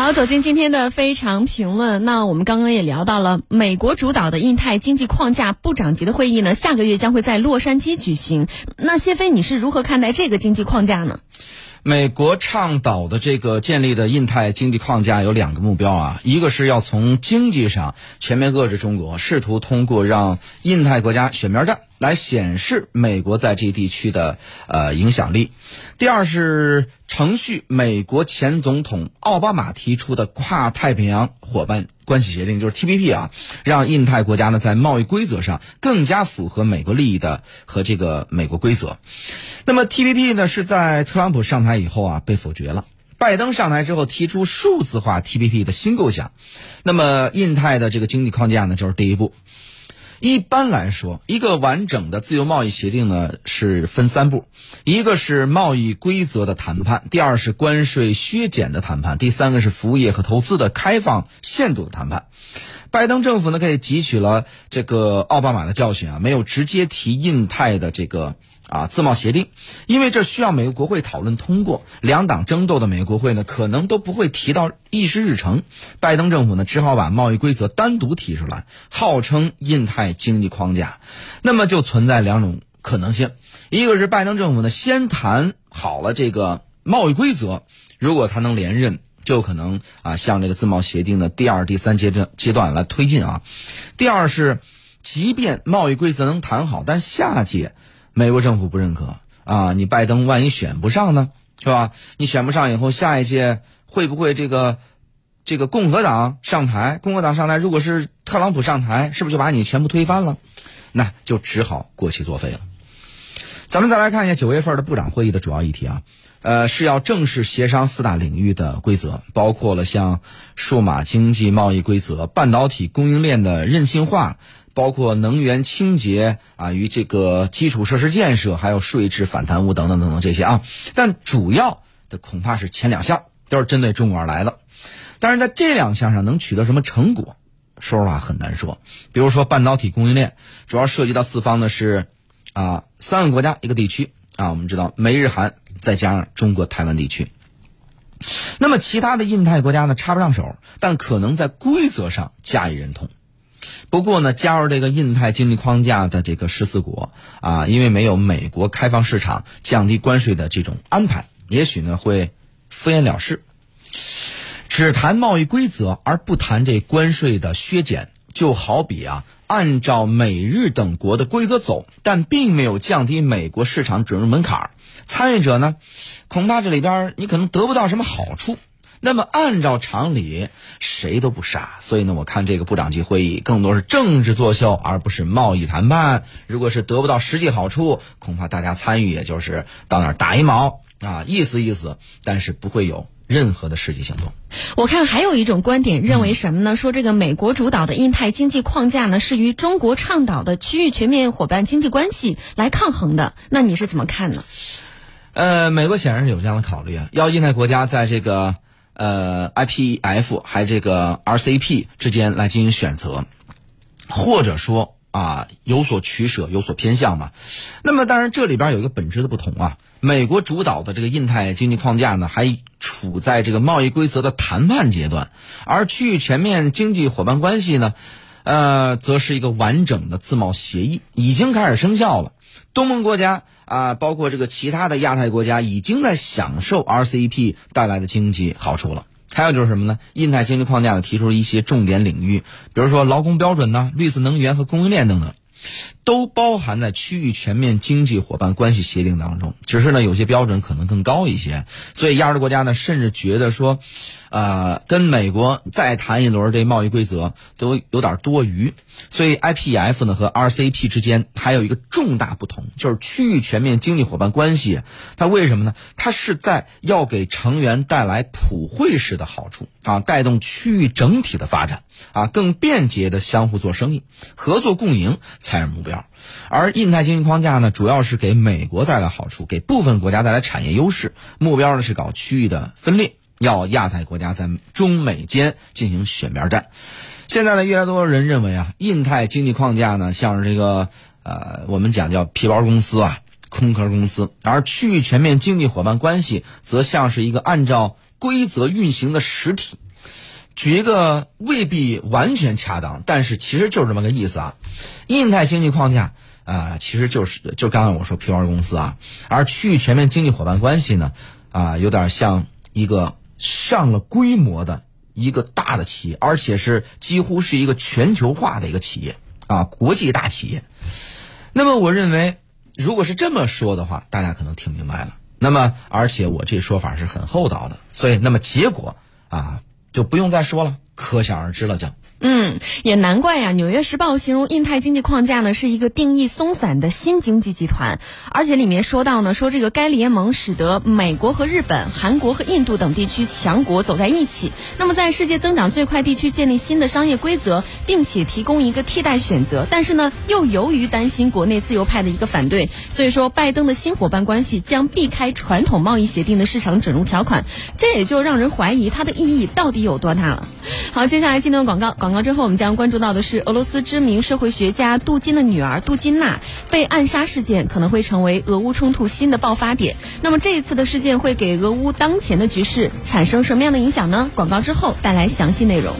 好，走进今天的非常评论。那我们刚刚也聊到了，美国主导的印太经济框架部长级的会议呢，下个月将会在洛杉矶举行。那谢飞，你是如何看待这个经济框架呢？美国倡导的这个建立的印太经济框架有两个目标啊，一个是要从经济上全面遏制中国，试图通过让印太国家选边站来显示美国在这一地区的呃影响力；第二是程序美国前总统奥巴马提出的跨太平洋伙伴关系协定，就是 TPP 啊，让印太国家呢在贸易规则上更加符合美国利益的和这个美国规则。那么 TPP 呢是在特朗普上台以后啊被否决了。拜登上台之后提出数字化 TPP 的新构想，那么印太的这个经济框架呢就是第一步。一般来说，一个完整的自由贸易协定呢是分三步：一个是贸易规则的谈判，第二是关税削减的谈判，第三个是服务业和投资的开放限度的谈判。拜登政府呢可以汲取了这个奥巴马的教训啊，没有直接提印太的这个。啊，自贸协定，因为这需要美国国会讨论通过，两党争斗的美国国会呢，可能都不会提到议事日程。拜登政府呢，只好把贸易规则单独提出来，号称印太经济框架。那么就存在两种可能性：一个是拜登政府呢，先谈好了这个贸易规则，如果他能连任，就可能啊，向这个自贸协定的第二、第三阶段阶段来推进啊。第二是，即便贸易规则能谈好，但下届。美国政府不认可啊！你拜登万一选不上呢，是吧？你选不上以后，下一届会不会这个这个共和党上台？共和党上台，如果是特朗普上台，是不是就把你全部推翻了？那就只好过期作废了。咱们再来看一下九月份的部长会议的主要议题啊，呃，是要正式协商四大领域的规则，包括了像数码经济贸易规则、半导体供应链的韧性化。包括能源清洁啊，与这个基础设施建设，还有税制反贪污等等等等这些啊，但主要的恐怕是前两项都是针对中国而来的。但是在这两项上能取得什么成果，说实话很难说。比如说半导体供应链，主要涉及到四方呢是啊三个国家一个地区啊，我们知道美日韩再加上中国台湾地区。那么其他的印太国家呢插不上手，但可能在规则上加以认同。不过呢，加入这个印太经济框架的这个十四国啊，因为没有美国开放市场、降低关税的这种安排，也许呢会敷衍了事，只谈贸易规则而不谈这关税的削减，就好比啊，按照美日等国的规则走，但并没有降低美国市场准入门槛参与者呢，恐怕这里边你可能得不到什么好处。那么按照常理，谁都不傻，所以呢，我看这个部长级会议更多是政治作秀，而不是贸易谈判。如果是得不到实际好处，恐怕大家参与也就是到那儿打一毛啊，意思意思，但是不会有任何的实际行动。我看还有一种观点认为什么呢？说这个美国主导的印太经济框架呢，是与中国倡导的区域全面伙伴经济关系来抗衡的。那你是怎么看呢？呃，美国显然是有这样的考虑啊，要印太国家在这个。呃，IPF 还这个 RCP 之间来进行选择，或者说啊有所取舍、有所偏向嘛。那么当然这里边有一个本质的不同啊。美国主导的这个印太经济框架呢，还处在这个贸易规则的谈判阶段，而区域全面经济伙伴关系呢，呃，则是一个完整的自贸协议，已经开始生效了。东盟国家。啊，包括这个其他的亚太国家已经在享受 RCEP 带来的经济好处了。还有就是什么呢？印太经济框架呢提出了一些重点领域，比如说劳工标准呢、绿色能源和供应链等等，都包含在区域全面经济伙伴关系协定当中。只是呢，有些标准可能更高一些，所以亚洲国家呢甚至觉得说。呃，跟美国再谈一轮这贸易规则都有点多余，所以 IPF 呢和 RCP 之间还有一个重大不同，就是区域全面经济伙伴关系。它为什么呢？它是在要给成员带来普惠式的好处啊，带动区域整体的发展啊，更便捷的相互做生意、合作共赢才是目标。而印太经济框架呢，主要是给美国带来好处，给部分国家带来产业优势，目标呢是搞区域的分裂。要亚太国家在中美间进行选边站，现在呢，越来越多人认为啊，印太经济框架呢，像是这个呃，我们讲叫皮包公司啊，空壳公司，而区域全面经济伙伴关系则像是一个按照规则运行的实体，举一个未必完全恰当，但是其实就是这么个意思啊。印太经济框架啊，其实就是就刚刚我说 P R 公司啊，而区域全面经济伙伴关系呢啊，有点像一个上了规模的一个大的企业，而且是几乎是一个全球化的一个企业啊，国际大企业。那么我认为，如果是这么说的话，大家可能听明白了。那么，而且我这说法是很厚道的，所以，那么结果啊，就不用再说了，可想而知了，就。嗯，也难怪呀，《纽约时报》形容印太经济框架呢是一个定义松散的新经济集团，而且里面说到呢，说这个该联盟使得美国和日本、韩国和印度等地区强国走在一起，那么在世界增长最快地区建立新的商业规则，并且提供一个替代选择。但是呢，又由于担心国内自由派的一个反对，所以说拜登的新伙伴关系将避开传统贸易协定的市场准入条款，这也就让人怀疑它的意义到底有多大了。好，接下来进段广告广。广告之后，我们将关注到的是俄罗斯知名社会学家杜金的女儿杜金娜被暗杀事件，可能会成为俄乌冲突新的爆发点。那么这一次的事件会给俄乌当前的局势产生什么样的影响呢？广告之后带来详细内容。